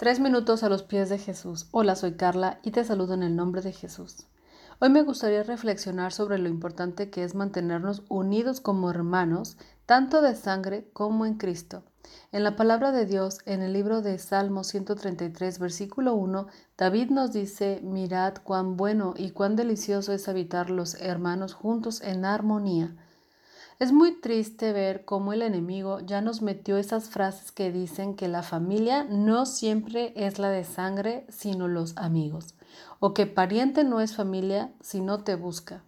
Tres minutos a los pies de Jesús. Hola, soy Carla y te saludo en el nombre de Jesús. Hoy me gustaría reflexionar sobre lo importante que es mantenernos unidos como hermanos, tanto de sangre como en Cristo. En la palabra de Dios, en el libro de Salmo 133, versículo 1, David nos dice, mirad cuán bueno y cuán delicioso es habitar los hermanos juntos en armonía. Es muy triste ver cómo el enemigo ya nos metió esas frases que dicen que la familia no siempre es la de sangre, sino los amigos, o que pariente no es familia si no te busca.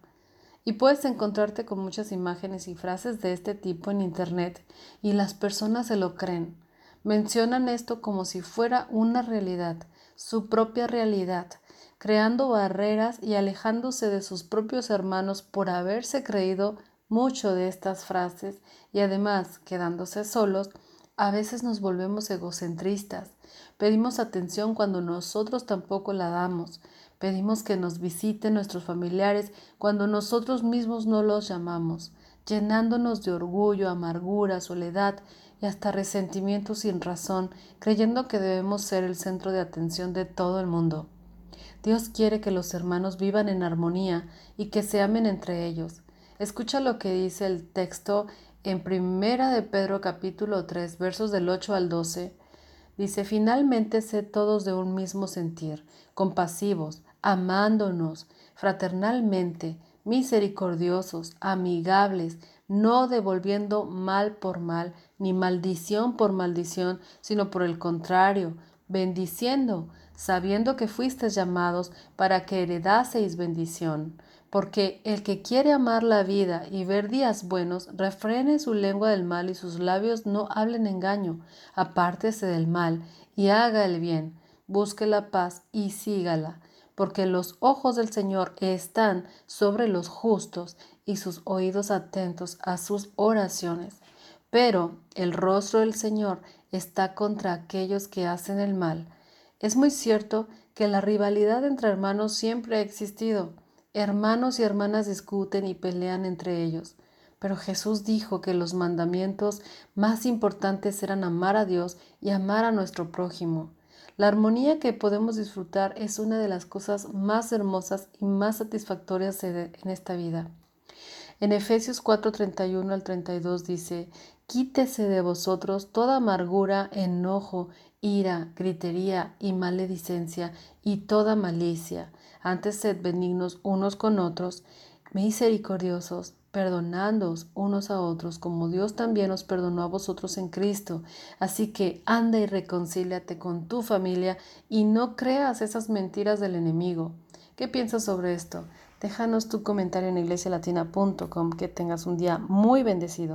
Y puedes encontrarte con muchas imágenes y frases de este tipo en Internet y las personas se lo creen. Mencionan esto como si fuera una realidad, su propia realidad, creando barreras y alejándose de sus propios hermanos por haberse creído mucho de estas frases y además quedándose solos, a veces nos volvemos egocentristas. Pedimos atención cuando nosotros tampoco la damos. Pedimos que nos visiten nuestros familiares cuando nosotros mismos no los llamamos, llenándonos de orgullo, amargura, soledad y hasta resentimiento sin razón, creyendo que debemos ser el centro de atención de todo el mundo. Dios quiere que los hermanos vivan en armonía y que se amen entre ellos. Escucha lo que dice el texto en Primera de Pedro capítulo 3 versos del 8 al 12. Dice, finalmente sé todos de un mismo sentir, compasivos, amándonos fraternalmente, misericordiosos, amigables, no devolviendo mal por mal, ni maldición por maldición, sino por el contrario, bendiciendo, sabiendo que fuisteis llamados para que heredaseis bendición porque el que quiere amar la vida y ver días buenos, refrene su lengua del mal y sus labios no hablen engaño, apártese del mal y haga el bien, busque la paz y sígala, porque los ojos del Señor están sobre los justos y sus oídos atentos a sus oraciones. Pero el rostro del Señor está contra aquellos que hacen el mal. Es muy cierto que la rivalidad entre hermanos siempre ha existido, Hermanos y hermanas discuten y pelean entre ellos, pero Jesús dijo que los mandamientos más importantes eran amar a Dios y amar a nuestro prójimo. La armonía que podemos disfrutar es una de las cosas más hermosas y más satisfactorias en esta vida. En Efesios 4:31 al 32 dice, Quítese de vosotros toda amargura, enojo, ira, gritería y maledicencia y toda malicia antes sed benignos unos con otros, misericordiosos, perdonándoos unos a otros, como Dios también os perdonó a vosotros en Cristo. Así que anda y reconcíliate con tu familia y no creas esas mentiras del enemigo. ¿Qué piensas sobre esto? Déjanos tu comentario en iglesialatina.com. Que tengas un día muy bendecido.